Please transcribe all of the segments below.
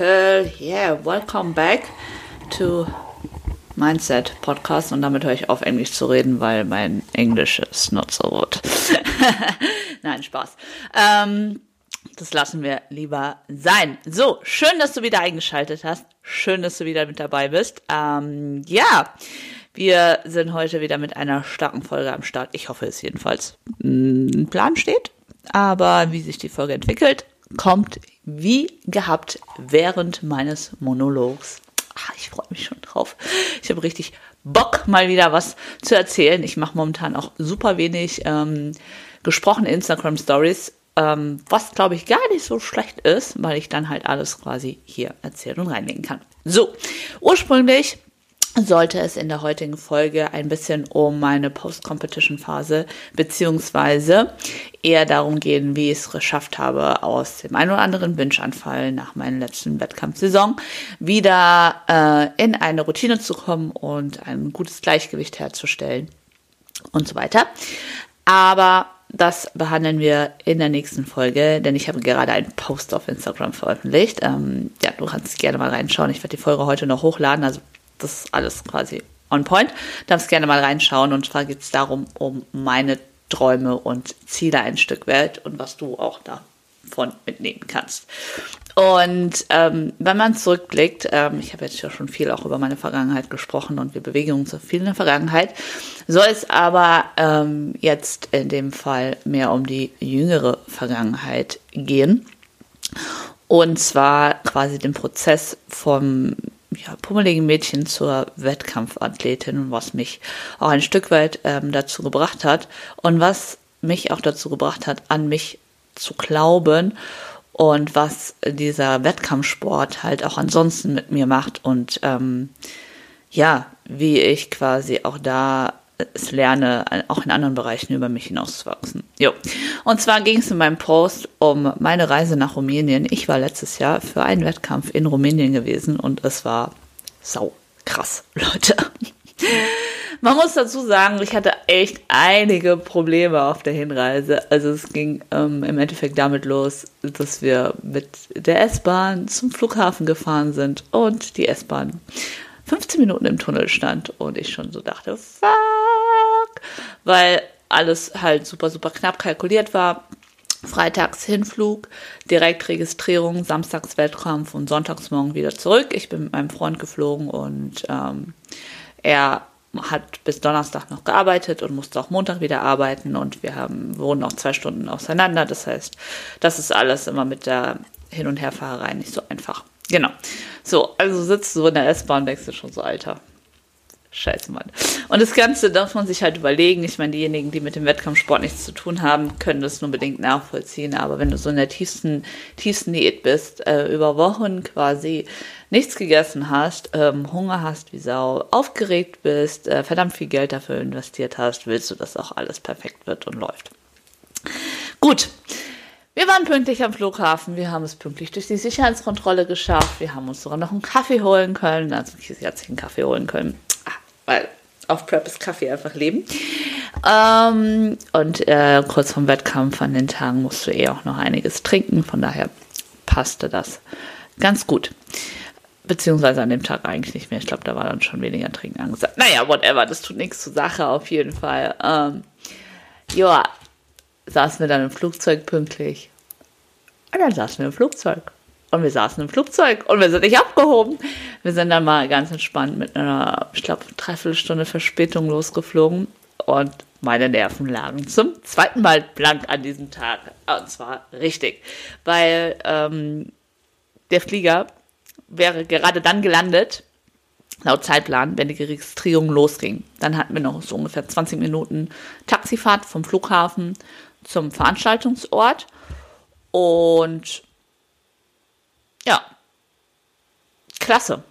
People. Yeah, welcome back to Mindset Podcast. Und damit höre ich auf, Englisch zu reden, weil mein Englisch ist not so gut. Nein, Spaß. Ähm, das lassen wir lieber sein. So, schön, dass du wieder eingeschaltet hast. Schön, dass du wieder mit dabei bist. Ähm, ja, wir sind heute wieder mit einer starken Folge am Start. Ich hoffe es jedenfalls. Ein Plan steht. Aber wie sich die Folge entwickelt, kommt wie gehabt während meines Monologs. Ach, ich freue mich schon drauf. Ich habe richtig Bock, mal wieder was zu erzählen. Ich mache momentan auch super wenig ähm, gesprochene Instagram Stories, ähm, was glaube ich gar nicht so schlecht ist, weil ich dann halt alles quasi hier erzählen und reinlegen kann. So, ursprünglich sollte es in der heutigen Folge ein bisschen um meine Post-Competition-Phase beziehungsweise eher darum gehen, wie ich es geschafft habe, aus dem einen oder anderen Wünschanfall nach meiner letzten Wettkampfsaison wieder äh, in eine Routine zu kommen und ein gutes Gleichgewicht herzustellen und so weiter. Aber das behandeln wir in der nächsten Folge, denn ich habe gerade einen Post auf Instagram veröffentlicht. Ähm, ja, du kannst gerne mal reinschauen. Ich werde die Folge heute noch hochladen, also das alles quasi on point. Darfst gerne mal reinschauen und zwar geht es darum, um meine Träume und Ziele ein Stück weit und was du auch davon mitnehmen kannst. Und ähm, wenn man zurückblickt, ähm, ich habe jetzt ja schon viel auch über meine Vergangenheit gesprochen und wir bewegen uns so viel in der Vergangenheit, soll es aber ähm, jetzt in dem Fall mehr um die jüngere Vergangenheit gehen. Und zwar quasi den Prozess vom ja, pummeligen Mädchen zur Wettkampfathletin, was mich auch ein Stück weit ähm, dazu gebracht hat und was mich auch dazu gebracht hat, an mich zu glauben und was dieser Wettkampfsport halt auch ansonsten mit mir macht und ähm, ja, wie ich quasi auch da es lerne, auch in anderen Bereichen über mich hinauszuwachsen. Jo. Und zwar ging es in meinem Post um meine Reise nach Rumänien. Ich war letztes Jahr für einen Wettkampf in Rumänien gewesen und es war sau krass, Leute. Man muss dazu sagen, ich hatte echt einige Probleme auf der Hinreise. Also es ging ähm, im Endeffekt damit los, dass wir mit der S-Bahn zum Flughafen gefahren sind und die S-Bahn 15 Minuten im Tunnel stand und ich schon so dachte, weil alles halt super, super knapp kalkuliert war. Freitags Hinflug, direkt Registrierung, Samstags Wettkampf und Sonntagsmorgen wieder zurück. Ich bin mit meinem Freund geflogen und ähm, er hat bis Donnerstag noch gearbeitet und musste auch Montag wieder arbeiten und wir haben wohnen auch zwei Stunden auseinander. Das heißt, das ist alles immer mit der Hin- und Herfahrerei nicht so einfach. Genau. So, also sitzt du in der S-Bahn, denkst schon so, Alter. Scheiße, Mann. Und das Ganze darf man sich halt überlegen. Ich meine, diejenigen, die mit dem Wettkampfsport nichts zu tun haben, können das nur bedingt nachvollziehen. Aber wenn du so in der tiefsten, tiefsten Diät bist, äh, über Wochen quasi nichts gegessen hast, ähm, Hunger hast wie Sau, aufgeregt bist, äh, verdammt viel Geld dafür investiert hast, willst du, dass auch alles perfekt wird und läuft. Gut. Wir waren pünktlich am Flughafen, wir haben es pünktlich durch die Sicherheitskontrolle geschafft, wir haben uns sogar noch einen Kaffee holen können, also ich hat sich einen Kaffee holen können, weil auf Prep ist Kaffee einfach leben. Ähm, und äh, kurz vom Wettkampf an den Tagen musst du eh auch noch einiges trinken, von daher passte das ganz gut. Beziehungsweise an dem Tag eigentlich nicht mehr. Ich glaube, da war dann schon weniger Trinken angesagt. Naja, whatever, das tut nichts zur Sache auf jeden Fall. Ähm, ja, saßen wir dann im Flugzeug pünktlich. Und dann saßen wir im Flugzeug. Und wir saßen im Flugzeug und wir sind nicht abgehoben. Wir sind dann mal ganz entspannt mit einer, ich glaube, Dreiviertelstunde Verspätung losgeflogen. Und meine Nerven lagen zum zweiten Mal blank an diesem Tag. Und zwar richtig. Weil ähm, der Flieger wäre gerade dann gelandet, laut Zeitplan, wenn die Registrierung losging. Dann hatten wir noch so ungefähr 20 Minuten Taxifahrt vom Flughafen zum Veranstaltungsort. Und ja, klasse,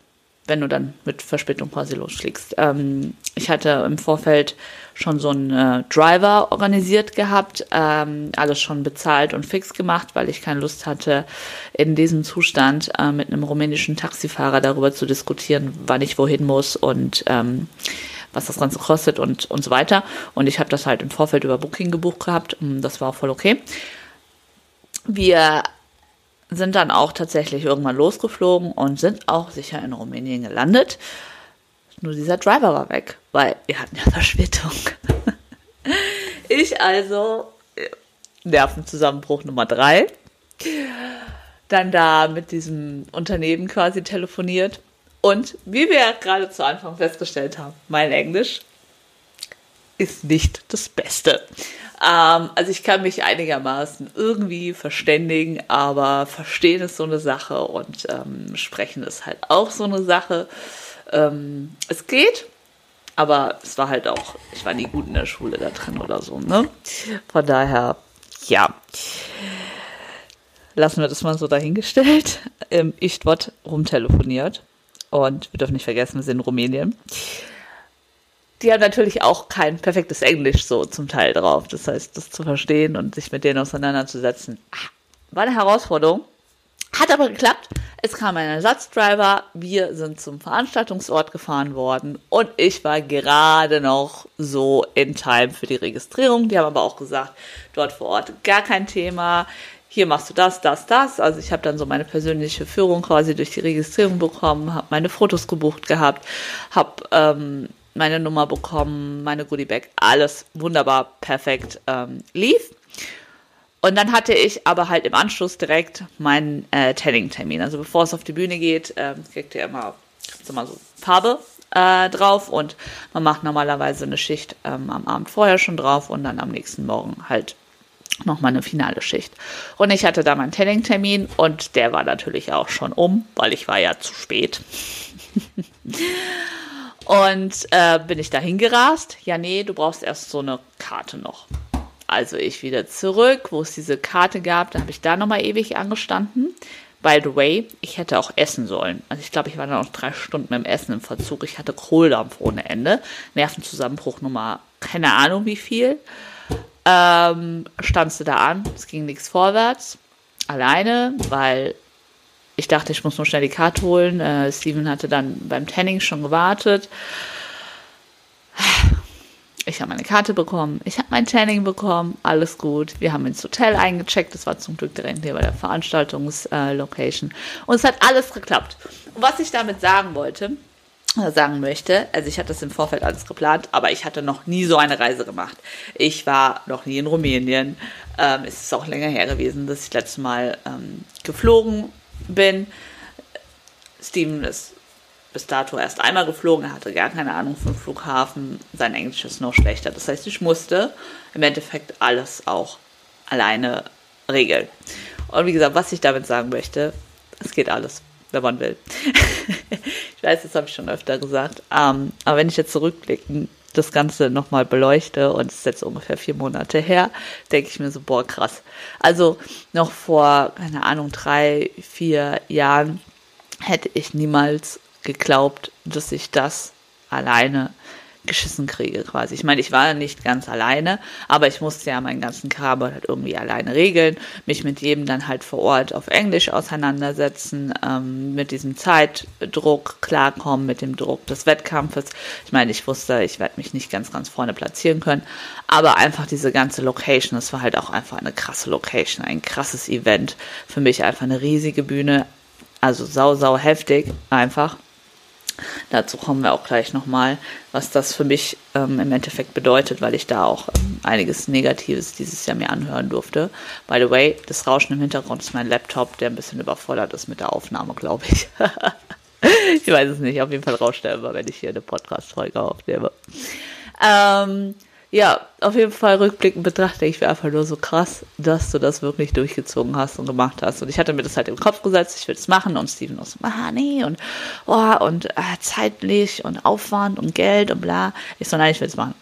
wenn du dann mit Verspätung quasi losfliegst. Ähm, ich hatte im Vorfeld schon so einen äh, Driver organisiert gehabt, ähm, alles schon bezahlt und fix gemacht, weil ich keine Lust hatte, in diesem Zustand äh, mit einem rumänischen Taxifahrer darüber zu diskutieren, wann ich wohin muss und ähm, was das Ganze kostet und, und so weiter. Und ich habe das halt im Vorfeld über Booking gebucht gehabt. Das war auch voll okay. Wir sind dann auch tatsächlich irgendwann losgeflogen und sind auch sicher in Rumänien gelandet. Nur dieser Driver war weg, weil wir hatten ja Verspätung. ich also, äh, Nervenzusammenbruch Nummer drei, dann da mit diesem Unternehmen quasi telefoniert. Und wie wir gerade zu Anfang festgestellt haben, mein Englisch ist nicht das Beste. Ähm, also ich kann mich einigermaßen irgendwie verständigen, aber verstehen ist so eine Sache und ähm, sprechen ist halt auch so eine Sache. Ähm, es geht, aber es war halt auch, ich war nie gut in der Schule da drin oder so, ne? Von daher, ja. Lassen wir das mal so dahingestellt. Ähm, ich dort rumtelefoniert und wir dürfen nicht vergessen, wir sind in Rumänien die haben natürlich auch kein perfektes Englisch so zum Teil drauf. Das heißt, das zu verstehen und sich mit denen auseinanderzusetzen, ah, war eine Herausforderung. Hat aber geklappt. Es kam ein Ersatzdriver. Wir sind zum Veranstaltungsort gefahren worden und ich war gerade noch so in Time für die Registrierung. Die haben aber auch gesagt, dort vor Ort gar kein Thema. Hier machst du das, das, das. Also ich habe dann so meine persönliche Führung quasi durch die Registrierung bekommen, habe meine Fotos gebucht gehabt, habe ähm, meine Nummer bekommen, meine Goodiebag, alles wunderbar, perfekt ähm, lief. Und dann hatte ich aber halt im Anschluss direkt meinen äh, Tanning-Termin. Also bevor es auf die Bühne geht, äh, kriegt ihr immer, immer so Farbe äh, drauf und man macht normalerweise eine Schicht ähm, am Abend vorher schon drauf und dann am nächsten Morgen halt nochmal eine finale Schicht. Und ich hatte da meinen Tanning-Termin und der war natürlich auch schon um, weil ich war ja zu spät. Und äh, bin ich dahin gerast? Ja, nee, du brauchst erst so eine Karte noch. Also ich wieder zurück, wo es diese Karte gab, da habe ich da nochmal ewig angestanden. By the way, ich hätte auch essen sollen. Also ich glaube, ich war dann noch drei Stunden im Essen im Verzug. Ich hatte Kohldampf ohne Ende. Nervenzusammenbruch Nummer, keine Ahnung wie viel. Ähm, standst du da an, es ging nichts vorwärts. Alleine, weil ich dachte, ich muss nur schnell die Karte holen. Äh, Steven hatte dann beim Tanning schon gewartet. Ich habe meine Karte bekommen, ich habe mein Tanning bekommen, alles gut. Wir haben ins Hotel eingecheckt, das war zum Glück direkt hier bei der Veranstaltungslocation. Und es hat alles geklappt. Und was ich damit sagen wollte, äh, sagen möchte, also ich hatte das im Vorfeld alles geplant, aber ich hatte noch nie so eine Reise gemacht. Ich war noch nie in Rumänien. Ähm, es ist auch länger her gewesen, dass ich letztes Mal ähm, geflogen bin. Steven ist bis dato erst einmal geflogen, er hatte gar keine Ahnung vom Flughafen, sein Englisch ist noch schlechter. Das heißt, ich musste im Endeffekt alles auch alleine regeln. Und wie gesagt, was ich damit sagen möchte, es geht alles, wenn man will. ich weiß, das habe ich schon öfter gesagt. Ähm, aber wenn ich jetzt zurückblicken das Ganze nochmal beleuchte und es ist jetzt ungefähr vier Monate her, denke ich mir so, boah, krass. Also noch vor, keine Ahnung, drei, vier Jahren hätte ich niemals geglaubt, dass ich das alleine geschissen kriege quasi. Ich meine, ich war nicht ganz alleine, aber ich musste ja meinen ganzen Kram halt irgendwie alleine regeln, mich mit jedem dann halt vor Ort auf Englisch auseinandersetzen, ähm, mit diesem Zeitdruck klarkommen, mit dem Druck des Wettkampfes. Ich meine, ich wusste, ich werde mich nicht ganz, ganz vorne platzieren können, aber einfach diese ganze Location, das war halt auch einfach eine krasse Location, ein krasses Event. Für mich einfach eine riesige Bühne, also sau, sau heftig einfach. Dazu kommen wir auch gleich nochmal, was das für mich ähm, im Endeffekt bedeutet, weil ich da auch ähm, einiges Negatives dieses Jahr mir anhören durfte. By the way, das Rauschen im Hintergrund ist mein Laptop, der ein bisschen überfordert ist mit der Aufnahme, glaube ich. ich weiß es nicht, auf jeden Fall rauscht er immer, wenn ich hier eine Podcast-Folge aufnehme. Ähm, ja, auf jeden Fall rückblickend betrachte ich mir einfach nur so krass, dass du das wirklich durchgezogen hast und gemacht hast. Und ich hatte mir das halt im Kopf gesetzt, ich will es machen und Steven auch so, ah nee und oh, und äh, zeitlich und Aufwand und Geld und bla. Ich so, nein, ich will es machen.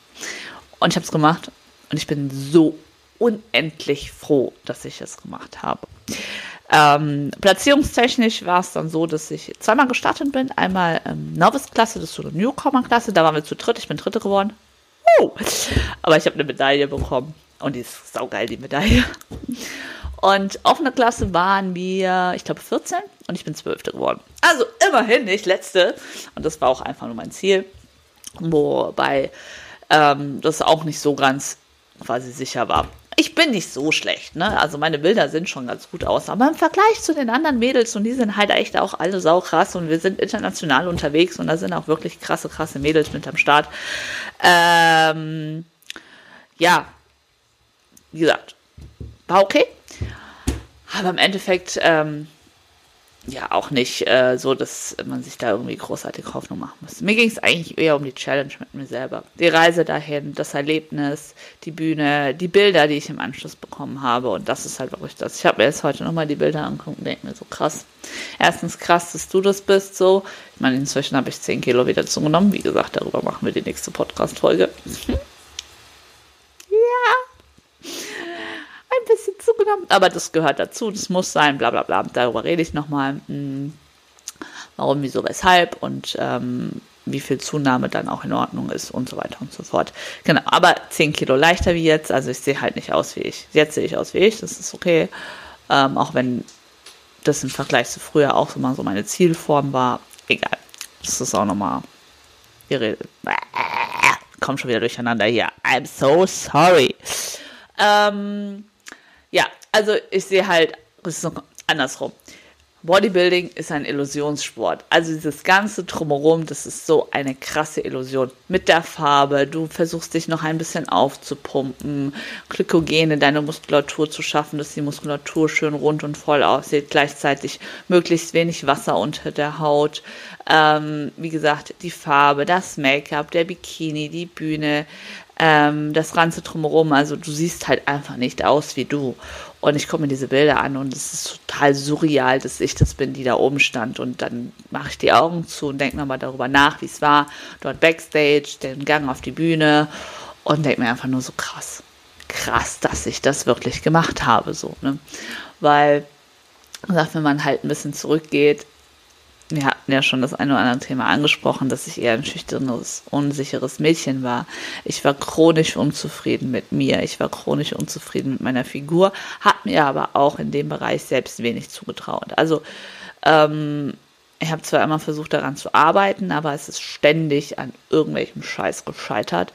Und ich habe es gemacht und ich bin so unendlich froh, dass ich es gemacht habe. Ähm, platzierungstechnisch war es dann so, dass ich zweimal gestartet bin. Einmal ähm, Novice-Klasse, das ist so eine Newcomer-Klasse, da waren wir zu dritt, ich bin Dritte geworden. Aber ich habe eine Medaille bekommen. Und die ist saugeil, die Medaille. Und offene Klasse waren wir, ich glaube, 14 und ich bin Zwölfte geworden. Also immerhin nicht Letzte. Und das war auch einfach nur mein Ziel. Wobei ähm, das auch nicht so ganz quasi sicher war. Ich bin nicht so schlecht, ne? Also meine Bilder sind schon ganz gut aus. Aber im Vergleich zu den anderen Mädels, und die sind halt echt auch alle saukrass und wir sind international unterwegs und da sind auch wirklich krasse, krasse Mädels mit am Start. Ähm, ja, wie gesagt, war okay. Aber im Endeffekt, ähm, ja auch nicht äh, so, dass man sich da irgendwie großartig Hoffnung machen muss. Mir ging es eigentlich eher um die Challenge mit mir selber. Die Reise dahin, das Erlebnis, die Bühne, die Bilder, die ich im Anschluss bekommen habe. Und das ist halt wirklich das. Ich habe mir jetzt heute nochmal die Bilder angeguckt und denke mir so krass. Erstens krass, dass du das bist so. Ich meine, inzwischen habe ich 10 Kilo wieder zugenommen. Wie gesagt, darüber machen wir die nächste Podcast-Folge. ja ein zugenommen, aber das gehört dazu, das muss sein, bla bla bla. Darüber rede ich nochmal. Hm, warum, wieso, weshalb und ähm, wie viel Zunahme dann auch in Ordnung ist und so weiter und so fort. Genau, aber 10 Kilo leichter wie jetzt, also ich sehe halt nicht aus wie ich. Jetzt sehe ich aus wie ich, das ist okay. Ähm, auch wenn das im Vergleich zu früher auch so mal so meine Zielform war, egal. Das ist auch nochmal. Ihr redet. Komm schon wieder durcheinander hier. I'm so sorry. Ähm, ja, also ich sehe halt, das ist andersrum. Bodybuilding ist ein Illusionssport. Also dieses ganze Drumherum, das ist so eine krasse Illusion. Mit der Farbe, du versuchst dich noch ein bisschen aufzupumpen, Glykogene, deine Muskulatur zu schaffen, dass die Muskulatur schön rund und voll aussieht, gleichzeitig möglichst wenig Wasser unter der Haut. Ähm, wie gesagt, die Farbe, das Make-up, der Bikini, die Bühne, ähm, das Ganze drumherum. Also du siehst halt einfach nicht aus wie du. Und ich gucke mir diese Bilder an und es ist total surreal, dass ich das bin, die da oben stand. Und dann mache ich die Augen zu und denke nochmal darüber nach, wie es war. Dort Backstage, den Gang auf die Bühne und denke mir einfach nur so krass. Krass, dass ich das wirklich gemacht habe, so, ne? Weil, wenn man halt ein bisschen zurückgeht, hatten ja schon das eine oder andere Thema angesprochen, dass ich eher ein schüchternes, unsicheres Mädchen war. Ich war chronisch unzufrieden mit mir. Ich war chronisch unzufrieden mit meiner Figur, hat mir aber auch in dem Bereich selbst wenig zugetraut. Also, ähm, ich habe zwar immer versucht daran zu arbeiten, aber es ist ständig an irgendwelchem Scheiß gescheitert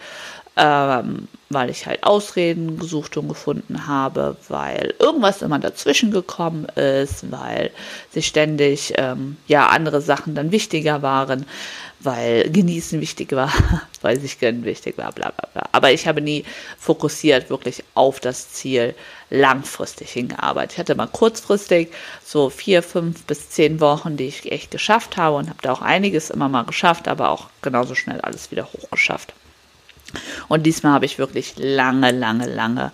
ähm, weil ich halt Ausreden gesucht und gefunden habe, weil irgendwas immer dazwischen gekommen ist, weil sich ständig ähm, ja andere Sachen dann wichtiger waren, weil genießen wichtig war, weil sich gönnen wichtig war, bla bla bla. Aber ich habe nie fokussiert wirklich auf das Ziel langfristig hingearbeitet. Ich hatte mal kurzfristig so vier, fünf bis zehn Wochen, die ich echt geschafft habe und habe da auch einiges immer mal geschafft, aber auch genauso schnell alles wieder hochgeschafft. Und diesmal habe ich wirklich lange, lange, lange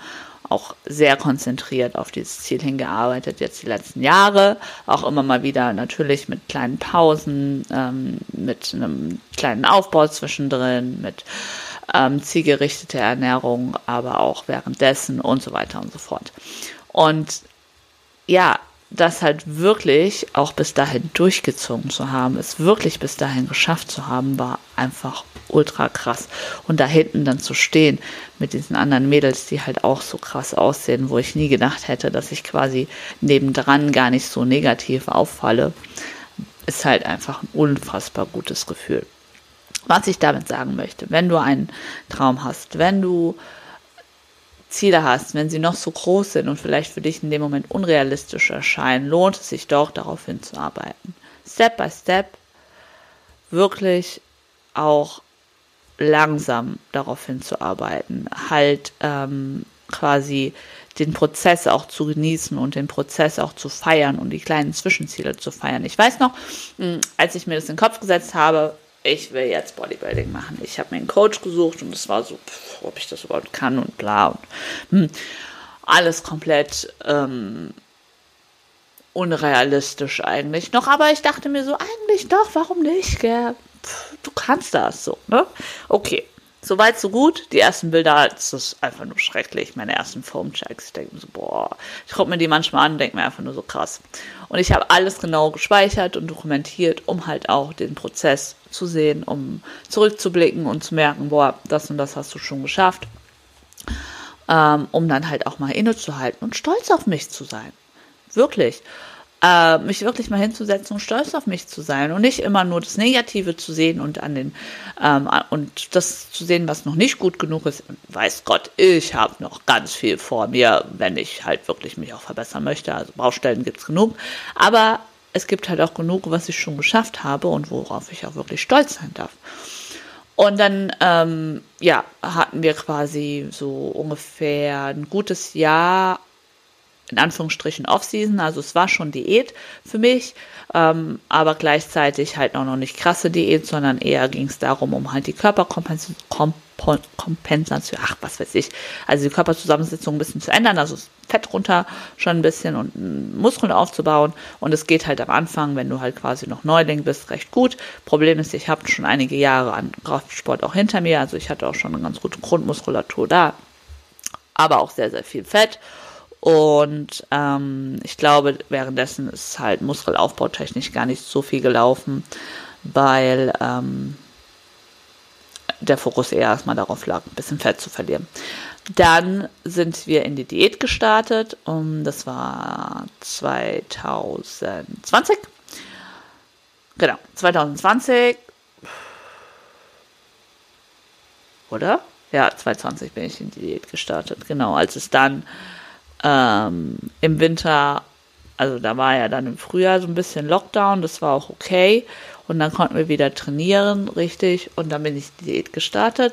auch sehr konzentriert auf dieses Ziel hingearbeitet, jetzt die letzten Jahre, auch immer mal wieder natürlich mit kleinen Pausen, ähm, mit einem kleinen Aufbau zwischendrin, mit ähm, zielgerichteter Ernährung, aber auch währenddessen und so weiter und so fort. Und ja, das halt wirklich auch bis dahin durchgezogen zu haben, es wirklich bis dahin geschafft zu haben, war einfach ultra krass. Und da hinten dann zu stehen mit diesen anderen Mädels, die halt auch so krass aussehen, wo ich nie gedacht hätte, dass ich quasi nebendran gar nicht so negativ auffalle, ist halt einfach ein unfassbar gutes Gefühl. Was ich damit sagen möchte, wenn du einen Traum hast, wenn du Ziele hast, wenn sie noch so groß sind und vielleicht für dich in dem Moment unrealistisch erscheinen, lohnt es sich doch, darauf hinzuarbeiten. Step by Step wirklich auch langsam darauf hinzuarbeiten, halt ähm, quasi den Prozess auch zu genießen und den Prozess auch zu feiern und die kleinen Zwischenziele zu feiern. Ich weiß noch, hm, als ich mir das in den Kopf gesetzt habe, ich will jetzt Bodybuilding machen. Ich habe mir einen Coach gesucht und es war so, pff, ob ich das überhaupt kann und bla und hm, alles komplett ähm, unrealistisch eigentlich noch. Aber ich dachte mir so, eigentlich doch, warum nicht? Gell? du kannst das so, ne? Okay. Soweit, so gut. Die ersten Bilder, das ist einfach nur schrecklich. Meine ersten Foam-Checks. Ich denke mir so, boah, ich gucke mir die manchmal an und denke mir einfach nur so krass. Und ich habe alles genau gespeichert und dokumentiert, um halt auch den Prozess zu sehen, um zurückzublicken und zu merken, boah, das und das hast du schon geschafft. Ähm, um dann halt auch mal innezuhalten und stolz auf mich zu sein. Wirklich. äh, mich wirklich mal hinzusetzen und stolz auf mich zu sein und nicht immer nur das Negative zu sehen und an den ähm, und das zu sehen, was noch nicht gut genug ist. Und weiß Gott, ich habe noch ganz viel vor mir, wenn ich halt wirklich mich auch verbessern möchte. Also Baustellen gibt es genug, aber es gibt halt auch genug, was ich schon geschafft habe und worauf ich auch wirklich stolz sein darf. Und dann, ähm, ja, hatten wir quasi so ungefähr ein gutes Jahr in Anführungsstrichen Off-Season, also es war schon Diät für mich, ähm, aber gleichzeitig halt auch noch nicht krasse Diät, sondern eher ging es darum, um halt die Körperkompensation, ach, was weiß ich, also die Körperzusammensetzung ein bisschen zu ändern, also Fett runter schon ein bisschen und Muskeln aufzubauen. Und es geht halt am Anfang, wenn du halt quasi noch Neuling bist, recht gut. Problem ist, ich habe schon einige Jahre an Kraftsport auch hinter mir, also ich hatte auch schon eine ganz gute Grundmuskulatur da, aber auch sehr, sehr viel Fett. Und ähm, ich glaube, währenddessen ist halt muskelaufbautechnisch gar nicht so viel gelaufen, weil ähm, der Fokus eher erstmal darauf lag, ein bisschen Fett zu verlieren. Dann sind wir in die Diät gestartet. Um, das war 2020. Genau, 2020. Oder? Ja, 2020 bin ich in die Diät gestartet. Genau, als es dann ähm, Im Winter, also da war ja dann im Frühjahr so ein bisschen Lockdown, das war auch okay. Und dann konnten wir wieder trainieren, richtig. Und dann bin ich die Diät gestartet.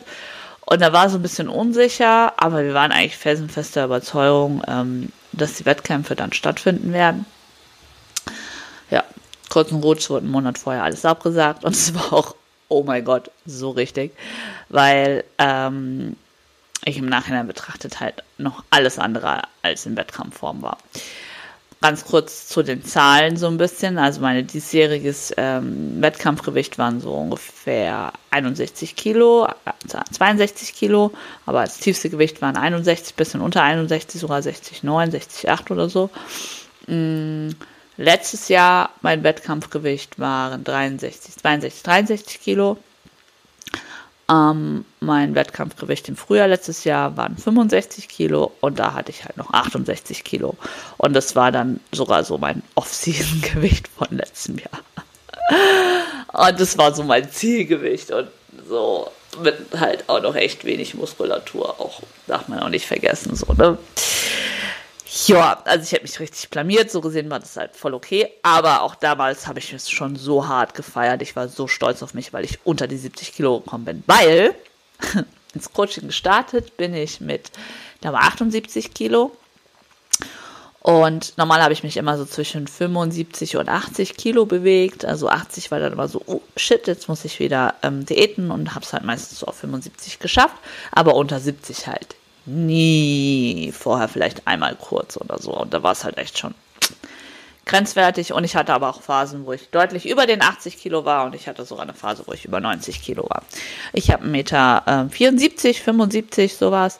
Und da war so ein bisschen unsicher, aber wir waren eigentlich felsenfester Überzeugung, ähm, dass die Wettkämpfe dann stattfinden werden. Ja, kurz und gut, wurde einen Monat vorher alles abgesagt und es war auch, oh mein Gott, so richtig, weil ähm, ich im Nachhinein betrachtet halt noch alles andere als in Wettkampfform war. Ganz kurz zu den Zahlen so ein bisschen. Also meine diesjähriges ähm, Wettkampfgewicht waren so ungefähr 61 Kilo, 62 Kilo, aber als tiefste Gewicht waren 61, bisschen unter 61, sogar 60,9, 60,8 oder so. Mm, letztes Jahr mein Wettkampfgewicht waren 63, 62, 63 Kilo. Ähm, mein Wettkampfgewicht im Frühjahr letztes Jahr waren 65 Kilo und da hatte ich halt noch 68 Kilo. Und das war dann sogar so mein Off-Season-Gewicht von letztem Jahr. Und das war so mein Zielgewicht und so mit halt auch noch echt wenig Muskulatur, auch darf man auch nicht vergessen, so, ne? Ja, also ich habe mich richtig blamiert, so gesehen war das halt voll okay. Aber auch damals habe ich es schon so hart gefeiert. Ich war so stolz auf mich, weil ich unter die 70 Kilo gekommen bin. Weil ins Coaching gestartet bin ich mit, da war 78 Kilo. Und normal habe ich mich immer so zwischen 75 und 80 Kilo bewegt. Also 80 war dann immer so, oh shit, jetzt muss ich wieder ähm, diäten und habe es halt meistens so auf 75 geschafft. Aber unter 70 halt nie vorher vielleicht einmal kurz oder so. Und da war es halt echt schon grenzwertig. Und ich hatte aber auch Phasen, wo ich deutlich über den 80 Kilo war und ich hatte sogar eine Phase, wo ich über 90 Kilo war. Ich habe 1,74 Meter, äh, 74, 75, sowas,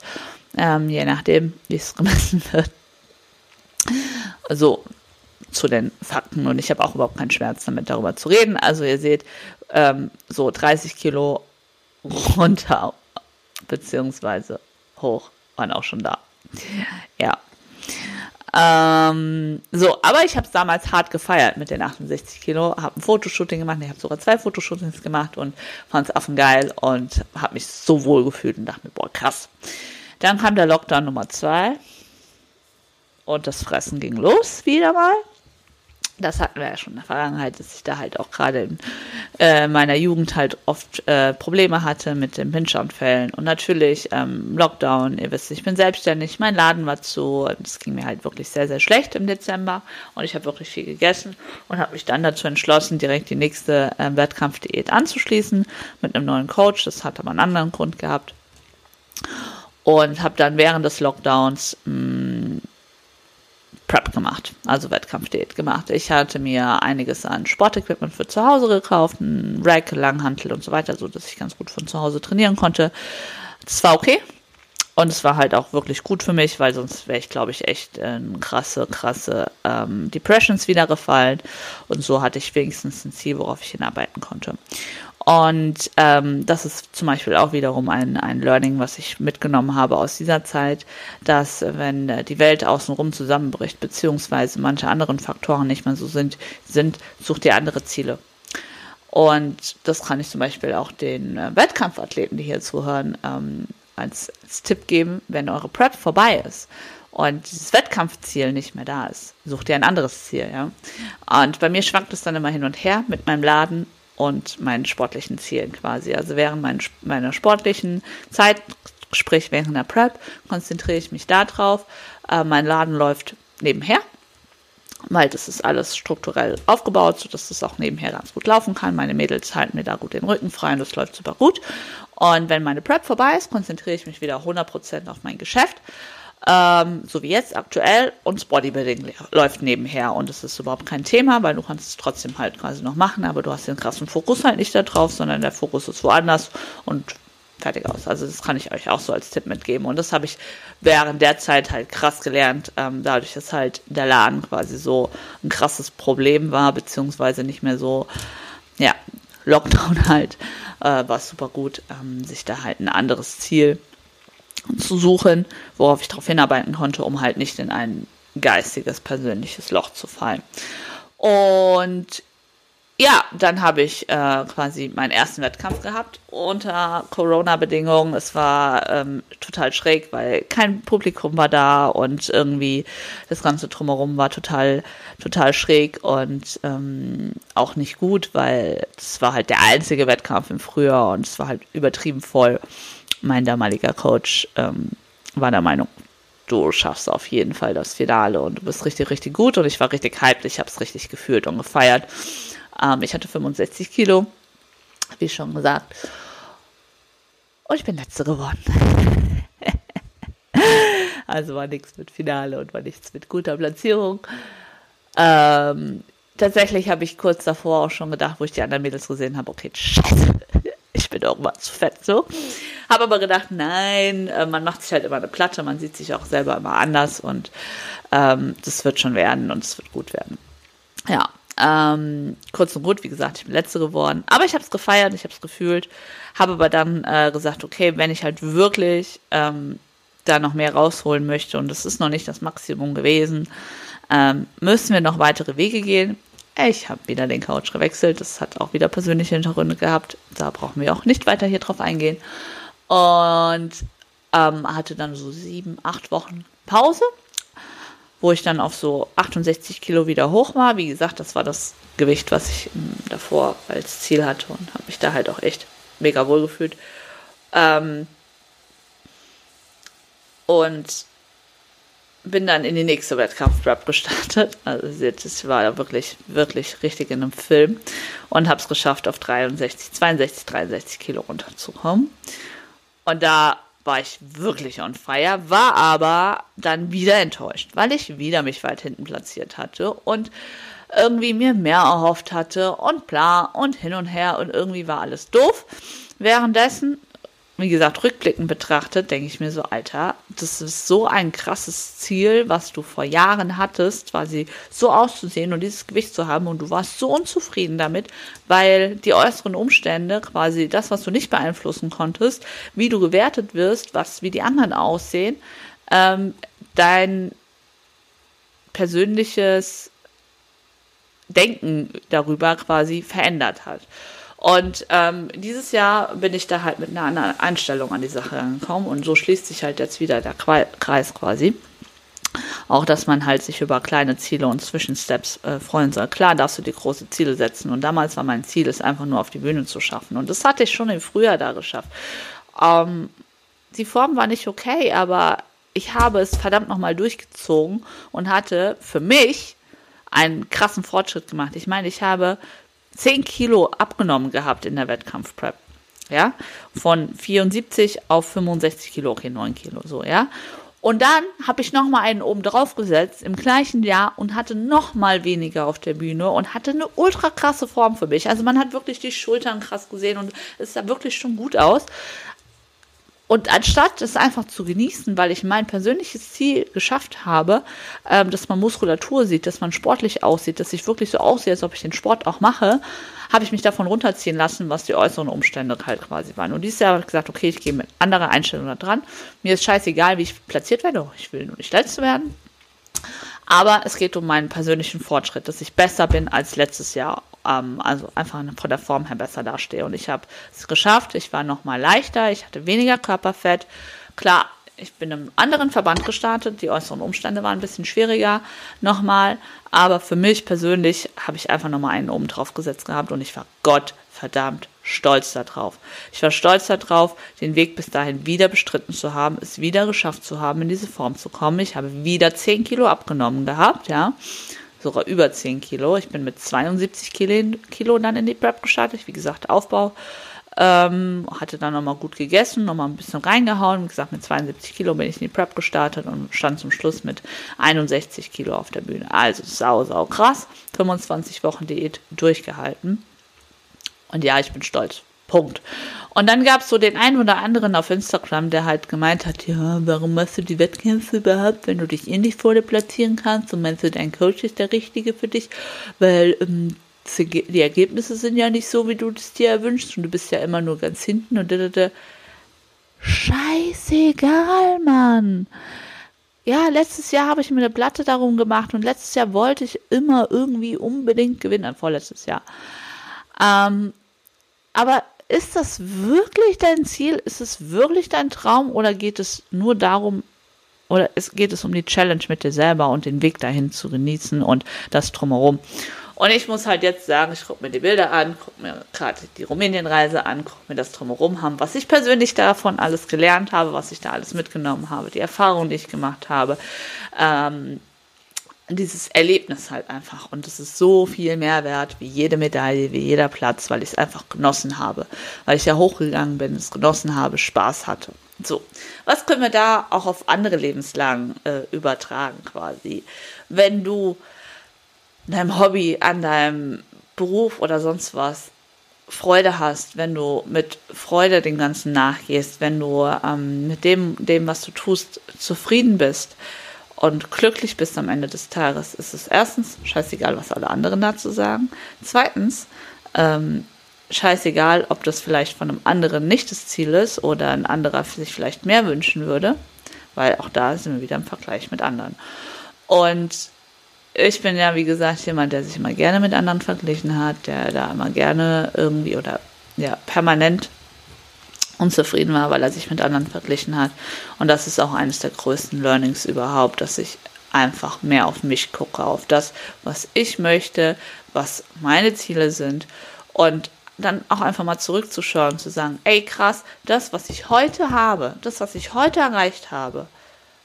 ähm, je nachdem, wie es gemessen wird. So, zu den Fakten und ich habe auch überhaupt keinen Schmerz damit, darüber zu reden. Also ihr seht, ähm, so 30 Kilo runter, beziehungsweise hoch waren auch schon da. Ja. Ähm, so, aber ich habe es damals hart gefeiert mit den 68 Kilo, habe ein Fotoshooting gemacht, ich habe sogar zwei Fotoshootings gemacht und fand es affengeil und habe mich so wohl gefühlt und dachte mir, boah, krass. Dann kam der Lockdown Nummer zwei und das Fressen ging los wieder mal das hatten wir ja schon in der Vergangenheit, dass ich da halt auch gerade in äh, meiner Jugend halt oft äh, Probleme hatte mit den Pinscherunfällen. Und natürlich ähm, Lockdown, ihr wisst, ich bin selbstständig, mein Laden war zu. Es ging mir halt wirklich sehr, sehr schlecht im Dezember und ich habe wirklich viel gegessen und habe mich dann dazu entschlossen, direkt die nächste äh, Wettkampfdiät anzuschließen mit einem neuen Coach. Das hat aber einen anderen Grund gehabt. Und habe dann während des Lockdowns mh, mm, Prep gemacht, also Wettkampfdiät gemacht. Ich hatte mir einiges an Sportequipment für zu Hause gekauft, ein Rack, Langhantel und so weiter, so dass ich ganz gut von zu Hause trainieren konnte. Das war okay. Und es war halt auch wirklich gut für mich, weil sonst wäre ich, glaube ich, echt in krasse, krasse ähm, Depressions wieder gefallen. Und so hatte ich wenigstens ein Ziel, worauf ich hinarbeiten konnte. Und ähm, das ist zum Beispiel auch wiederum ein, ein Learning, was ich mitgenommen habe aus dieser Zeit, dass wenn äh, die Welt außenrum zusammenbricht, beziehungsweise manche anderen Faktoren nicht mehr so sind, sind such dir andere Ziele. Und das kann ich zum Beispiel auch den äh, Wettkampfathleten, die hier zuhören, ähm, als, als Tipp geben, wenn eure Prep vorbei ist und dieses Wettkampfziel nicht mehr da ist, sucht ihr ein anderes Ziel, ja. Und bei mir schwankt es dann immer hin und her mit meinem Laden und meinen sportlichen Zielen quasi. Also während mein, meiner sportlichen Zeit, sprich während der Prep, konzentriere ich mich darauf. Äh, mein Laden läuft nebenher, weil das ist alles strukturell aufgebaut, sodass das auch nebenher ganz gut laufen kann. Meine Mädels halten mir da gut den Rücken frei und das läuft super gut. Und wenn meine Prep vorbei ist, konzentriere ich mich wieder 100% auf mein Geschäft ähm, so wie jetzt aktuell, und das Bodybuilding läuft nebenher. Und es ist überhaupt kein Thema, weil du kannst es trotzdem halt quasi noch machen, aber du hast den krassen Fokus halt nicht da drauf, sondern der Fokus ist woanders und fertig aus. Also das kann ich euch auch so als Tipp mitgeben. Und das habe ich während der Zeit halt krass gelernt, ähm, dadurch, dass halt der Laden quasi so ein krasses Problem war, beziehungsweise nicht mehr so, ja, Lockdown halt, äh, war super gut, ähm, sich da halt ein anderes Ziel zu suchen, worauf ich darauf hinarbeiten konnte, um halt nicht in ein geistiges, persönliches Loch zu fallen. Und ja, dann habe ich äh, quasi meinen ersten Wettkampf gehabt unter Corona-Bedingungen. Es war ähm, total schräg, weil kein Publikum war da und irgendwie das ganze drumherum war total, total schräg und ähm, auch nicht gut, weil es war halt der einzige Wettkampf im Frühjahr und es war halt übertrieben voll mein damaliger Coach ähm, war der Meinung, du schaffst auf jeden Fall das Finale und du bist richtig, richtig gut. Und ich war richtig hyped, ich habe es richtig gefühlt und gefeiert. Ähm, ich hatte 65 Kilo, wie schon gesagt. Und ich bin letzte geworden. also war nichts mit Finale und war nichts mit guter Platzierung. Ähm, tatsächlich habe ich kurz davor auch schon gedacht, wo ich die anderen Mädels gesehen habe, okay, scheiße, ich bin irgendwann zu fett so. Habe aber gedacht, nein, äh, man macht sich halt immer eine Platte, man sieht sich auch selber immer anders und ähm, das wird schon werden und es wird gut werden. Ja, ähm, kurz und gut, wie gesagt, ich bin letzte geworden, aber ich habe es gefeiert, ich habe es gefühlt, habe aber dann äh, gesagt, okay, wenn ich halt wirklich ähm, da noch mehr rausholen möchte und das ist noch nicht das Maximum gewesen, ähm, müssen wir noch weitere Wege gehen. Ich habe wieder den Couch gewechselt. Das hat auch wieder persönliche Hintergründe gehabt. Da brauchen wir auch nicht weiter hier drauf eingehen. Und ähm, hatte dann so sieben, acht Wochen Pause, wo ich dann auf so 68 Kilo wieder hoch war. Wie gesagt, das war das Gewicht, was ich ähm, davor als Ziel hatte und habe mich da halt auch echt mega wohl gefühlt. Ähm, und bin dann in die nächste Wettkampf-Prep gestartet. Also das war wirklich, wirklich richtig in einem Film und habe es geschafft, auf 63, 62, 63 Kilo runterzukommen. Und da war ich wirklich on fire, war aber dann wieder enttäuscht, weil ich wieder mich weit hinten platziert hatte und irgendwie mir mehr erhofft hatte und bla und hin und her und irgendwie war alles doof. Währenddessen wie gesagt, rückblickend betrachtet, denke ich mir so, Alter, das ist so ein krasses Ziel, was du vor Jahren hattest, quasi so auszusehen und dieses Gewicht zu haben und du warst so unzufrieden damit, weil die äußeren Umstände, quasi das, was du nicht beeinflussen konntest, wie du gewertet wirst, was, wie die anderen aussehen, ähm, dein persönliches Denken darüber quasi verändert hat. Und ähm, dieses Jahr bin ich da halt mit einer anderen Einstellung an die Sache angekommen und so schließt sich halt jetzt wieder der Kreis quasi. Auch, dass man halt sich über kleine Ziele und Zwischensteps äh, freuen soll. Klar darfst du dir große Ziele setzen. Und damals war mein Ziel, es einfach nur auf die Bühne zu schaffen. Und das hatte ich schon im Frühjahr da geschafft. Ähm, die Form war nicht okay, aber ich habe es verdammt nochmal durchgezogen und hatte für mich einen krassen Fortschritt gemacht. Ich meine, ich habe 10 Kilo abgenommen gehabt in der Wettkampfprep. Ja, von 74 auf 65 Kilo, okay, 9 Kilo, so, ja. Und dann habe ich nochmal einen oben drauf gesetzt im gleichen Jahr und hatte nochmal weniger auf der Bühne und hatte eine ultra krasse Form für mich. Also man hat wirklich die Schultern krass gesehen und es sah wirklich schon gut aus. Und anstatt es einfach zu genießen, weil ich mein persönliches Ziel geschafft habe, ähm, dass man Muskulatur sieht, dass man sportlich aussieht, dass ich wirklich so aussehe, als ob ich den Sport auch mache, habe ich mich davon runterziehen lassen, was die äußeren Umstände halt quasi waren. Und dieses Jahr habe ich gesagt, okay, ich gehe mit anderer Einstellung da dran. Mir ist scheißegal, wie ich platziert werde. Ich will nur nicht letzte werden. Aber es geht um meinen persönlichen Fortschritt, dass ich besser bin als letztes Jahr ähm, also einfach von der Form her besser dastehe. Und ich habe es geschafft. Ich war noch mal leichter, ich hatte weniger Körperfett. Klar, ich bin im anderen Verband gestartet. Die äußeren Umstände waren ein bisschen schwieriger nochmal. Aber für mich persönlich habe ich einfach nochmal einen oben drauf gesetzt gehabt und ich war Gott verdammt stolz darauf. Ich war stolz darauf, den Weg bis dahin wieder bestritten zu haben, es wieder geschafft zu haben, in diese Form zu kommen. Ich habe wieder 10 Kilo abgenommen gehabt, ja sogar über 10 Kilo. Ich bin mit 72 Kilo, dann in die Prep gestartet. Wie gesagt, Aufbau. Ähm, hatte dann nochmal gut gegessen, nochmal ein bisschen reingehauen. Wie gesagt, mit 72 Kilo bin ich in die Prep gestartet und stand zum Schluss mit 61 Kilo auf der Bühne. Also sau, sau krass. 25 Wochen Diät durchgehalten. Und ja, ich bin stolz. Punkt. Und dann gab es so den einen oder anderen auf Instagram, der halt gemeint hat, ja, warum machst du die Wettkämpfe überhaupt, wenn du dich eh nicht vor dir platzieren kannst und meinst du, dein Coach ist der Richtige für dich, weil ähm, die Ergebnisse sind ja nicht so, wie du es dir erwünschst und du bist ja immer nur ganz hinten und da, da, da. Scheißegal, Mann. Ja, letztes Jahr habe ich mir eine Platte darum gemacht und letztes Jahr wollte ich immer irgendwie unbedingt gewinnen, vorletztes Jahr. Ähm, aber ist das wirklich dein Ziel? Ist es wirklich dein Traum oder geht es nur darum, oder es geht es um die Challenge mit dir selber und den Weg dahin zu genießen und das drumherum? Und ich muss halt jetzt sagen, ich gucke mir die Bilder an, gucke mir gerade die Rumänienreise an, gucke mir das drumherum haben, was ich persönlich davon alles gelernt habe, was ich da alles mitgenommen habe, die Erfahrungen, die ich gemacht habe. Ähm, dieses Erlebnis halt einfach. Und es ist so viel mehr wert wie jede Medaille, wie jeder Platz, weil ich es einfach genossen habe. Weil ich ja hochgegangen bin, es genossen habe, Spaß hatte. So, was können wir da auch auf andere Lebenslagen äh, übertragen quasi? Wenn du deinem Hobby, an deinem Beruf oder sonst was Freude hast, wenn du mit Freude dem Ganzen nachgehst, wenn du ähm, mit dem, dem, was du tust, zufrieden bist, und glücklich bist am Ende des Tages, ist es erstens scheißegal, was alle anderen dazu sagen. Zweitens, ähm, scheißegal, ob das vielleicht von einem anderen nicht das Ziel ist oder ein anderer sich vielleicht mehr wünschen würde, weil auch da sind wir wieder im Vergleich mit anderen. Und ich bin ja, wie gesagt, jemand, der sich immer gerne mit anderen verglichen hat, der da immer gerne irgendwie oder ja, permanent unzufrieden war, weil er sich mit anderen verglichen hat. Und das ist auch eines der größten Learnings überhaupt, dass ich einfach mehr auf mich gucke, auf das, was ich möchte, was meine Ziele sind und dann auch einfach mal zurückzuschauen zu sagen, ey krass, das, was ich heute habe, das, was ich heute erreicht habe,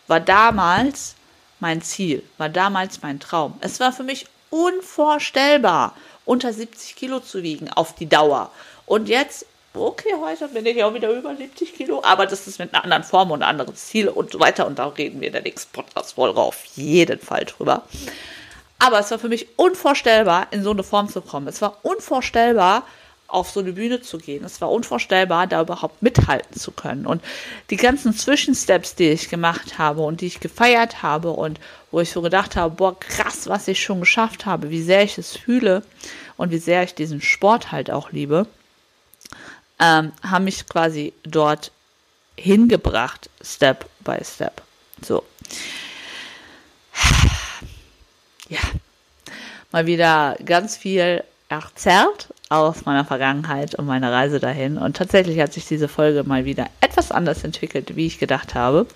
war damals mein Ziel, war damals mein Traum. Es war für mich unvorstellbar, unter 70 Kilo zu wiegen auf die Dauer. Und jetzt okay, heute bin ich auch wieder über 70 Kilo, aber das ist mit einer anderen Form und einem anderen Ziel und so weiter. Und da reden wir in der nächsten Podcast-Folge auf jeden Fall drüber. Aber es war für mich unvorstellbar, in so eine Form zu kommen. Es war unvorstellbar, auf so eine Bühne zu gehen. Es war unvorstellbar, da überhaupt mithalten zu können. Und die ganzen Zwischensteps, die ich gemacht habe und die ich gefeiert habe und wo ich so gedacht habe, boah, krass, was ich schon geschafft habe, wie sehr ich es fühle und wie sehr ich diesen Sport halt auch liebe ähm, haben mich quasi dort hingebracht, Step by Step. So. Ja, mal wieder ganz viel erzerrt aus meiner Vergangenheit und meiner Reise dahin. Und tatsächlich hat sich diese Folge mal wieder etwas anders entwickelt, wie ich gedacht habe.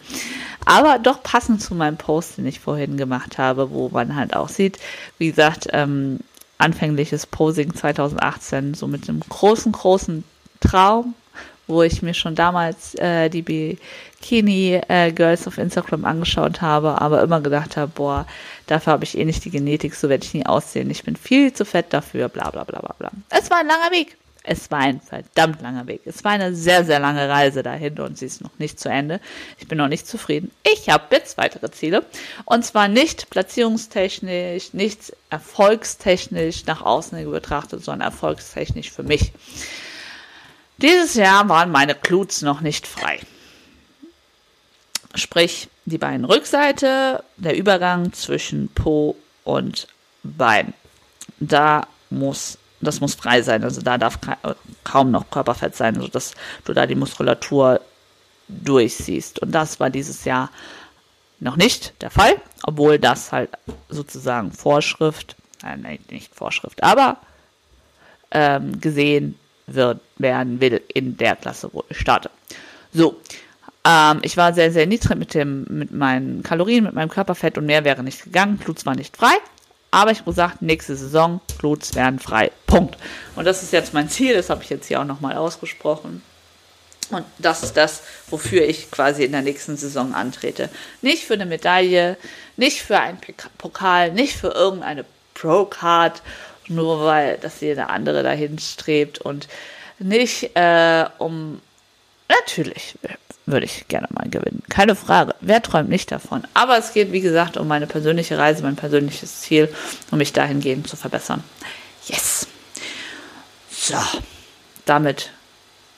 Aber doch passend zu meinem Post, den ich vorhin gemacht habe, wo man halt auch sieht, wie gesagt, ähm, anfängliches Posing 2018, so mit einem großen, großen Traum, wo ich mir schon damals äh, die Bikini äh, Girls auf Instagram angeschaut habe, aber immer gedacht habe, boah, dafür habe ich eh nicht die Genetik, so werde ich nie aussehen. Ich bin viel zu fett dafür, bla bla bla bla bla. Es war ein langer Weg. Es war ein verdammt langer Weg. Es war eine sehr, sehr lange Reise dahin und sie ist noch nicht zu Ende. Ich bin noch nicht zufrieden. Ich habe jetzt weitere Ziele. Und zwar nicht platzierungstechnisch, nicht erfolgstechnisch nach außen betrachtet, sondern erfolgstechnisch für mich. Dieses Jahr waren meine Glutes noch nicht frei. Sprich, die Beinrückseite, der Übergang zwischen Po und Bein. Da muss, das muss frei sein. Also da darf kaum noch Körperfett sein, sodass du da die Muskulatur durchsiehst. Und das war dieses Jahr noch nicht der Fall, obwohl das halt sozusagen Vorschrift, äh, nein, nicht Vorschrift, aber ähm, gesehen wird, werden will in der Klasse, wo ich starte. So, ähm, ich war sehr, sehr niedrig mit, dem, mit meinen Kalorien, mit meinem Körperfett und mehr wäre nicht gegangen. Blut war nicht frei. Aber ich habe gesagt, nächste Saison, Bluts werden frei. Punkt. Und das ist jetzt mein Ziel, das habe ich jetzt hier auch nochmal ausgesprochen. Und das ist das, wofür ich quasi in der nächsten Saison antrete. Nicht für eine Medaille, nicht für einen Pokal, nicht für irgendeine Pro-Card, nur weil das jeder andere dahin strebt und nicht äh, um. Natürlich würde ich gerne mal gewinnen. Keine Frage. Wer träumt nicht davon? Aber es geht, wie gesagt, um meine persönliche Reise, mein persönliches Ziel, um mich dahingehend zu verbessern. Yes. So. Damit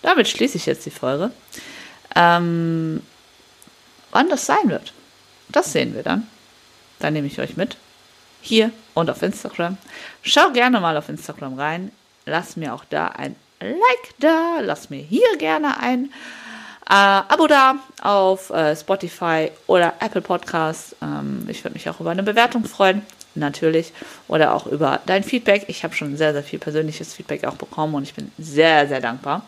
damit schließe ich jetzt die Folge. Ähm, wann das sein wird, das sehen wir dann. Dann nehme ich euch mit. Hier und auf Instagram. Schau gerne mal auf Instagram rein. Lass mir auch da ein Like da. Lass mir hier gerne ein äh, Abo da auf äh, Spotify oder Apple Podcasts. Ähm, ich würde mich auch über eine Bewertung freuen, natürlich. Oder auch über dein Feedback. Ich habe schon sehr, sehr viel persönliches Feedback auch bekommen und ich bin sehr, sehr dankbar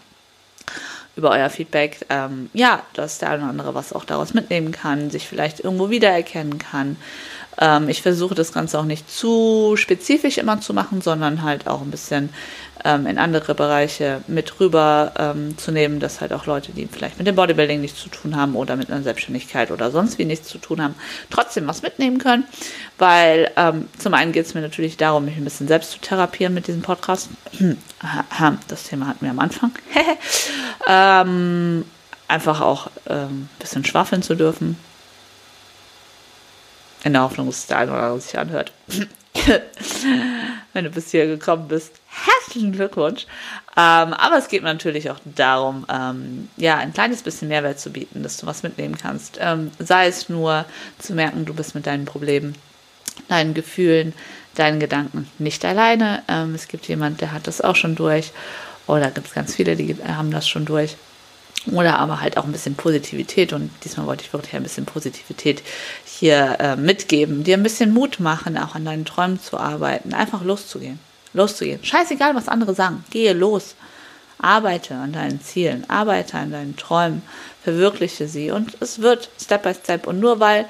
über euer Feedback, ähm, ja, dass der eine oder andere was auch daraus mitnehmen kann, sich vielleicht irgendwo wiedererkennen kann. Ähm, ich versuche das Ganze auch nicht zu spezifisch immer zu machen, sondern halt auch ein bisschen ähm, in andere Bereiche mit rüber ähm, zu nehmen, dass halt auch Leute, die vielleicht mit dem Bodybuilding nichts zu tun haben oder mit einer Selbstständigkeit oder sonst wie nichts zu tun haben, trotzdem was mitnehmen können. Weil ähm, zum einen geht es mir natürlich darum, mich ein bisschen selbst zu therapieren mit diesem Podcast. das Thema hatten wir am Anfang. ähm, einfach auch ein ähm, bisschen schwafeln zu dürfen, in der Hoffnung, dass es der eine oder andere sich anhört. Wenn du bis hier gekommen bist, herzlichen Glückwunsch. Ähm, aber es geht natürlich auch darum, ähm, ja, ein kleines bisschen Mehrwert zu bieten, dass du was mitnehmen kannst. Ähm, sei es nur zu merken, du bist mit deinen Problemen, deinen Gefühlen, deinen Gedanken nicht alleine. Ähm, es gibt jemand, der hat das auch schon durch. Oder gibt es ganz viele, die haben das schon durch. Oder aber halt auch ein bisschen Positivität. Und diesmal wollte ich wirklich ein bisschen Positivität hier äh, mitgeben, dir ein bisschen Mut machen, auch an deinen Träumen zu arbeiten, einfach loszugehen. Loszugehen. Scheißegal, was andere sagen. Gehe los. Arbeite an deinen Zielen, arbeite an deinen Träumen, verwirkliche sie. Und es wird Step by Step. Und nur weil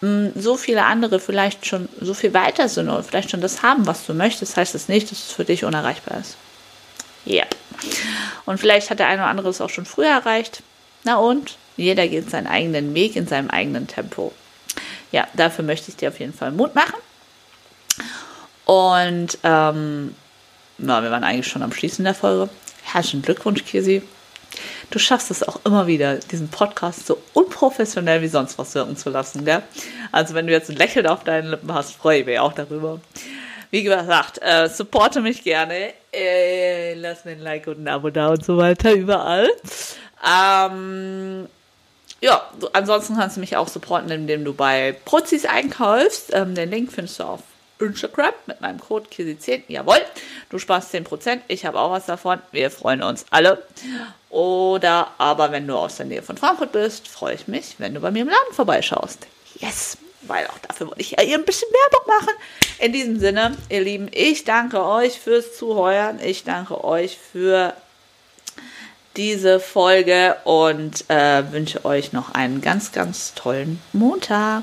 mh, so viele andere vielleicht schon so viel weiter sind oder vielleicht schon das haben, was du möchtest, heißt das nicht, dass es für dich unerreichbar ist. Ja. Und vielleicht hat der eine oder andere es auch schon früher erreicht. Na und? Jeder geht seinen eigenen Weg in seinem eigenen Tempo. Ja, dafür möchte ich dir auf jeden Fall Mut machen. Und ähm, na, wir waren eigentlich schon am Schließen der Folge. Herzlichen Glückwunsch, Kirsi. Du schaffst es auch immer wieder, diesen Podcast so unprofessionell wie sonst was wirken zu lassen, gell? Also wenn du jetzt ein Lächeln auf deinen Lippen hast, freue ich mich auch darüber. Wie gesagt, äh, supporte mich gerne. Äh, lass mir ein Like und ein Abo da und so weiter, überall. Ähm, ja, ansonsten kannst du mich auch supporten, indem du bei Prozis einkaufst. Ähm, den Link findest du auf Instagram mit meinem Code KISI10. Jawohl, du sparst 10%. Ich habe auch was davon. Wir freuen uns alle. Oder aber wenn du aus der Nähe von Frankfurt bist, freue ich mich, wenn du bei mir im Laden vorbeischaust. Yes! Weil auch dafür wollte ich ja ihr ein bisschen Werbung machen. In diesem Sinne, ihr Lieben, ich danke euch fürs Zuhören. Ich danke euch für diese Folge und äh, wünsche euch noch einen ganz, ganz tollen Montag.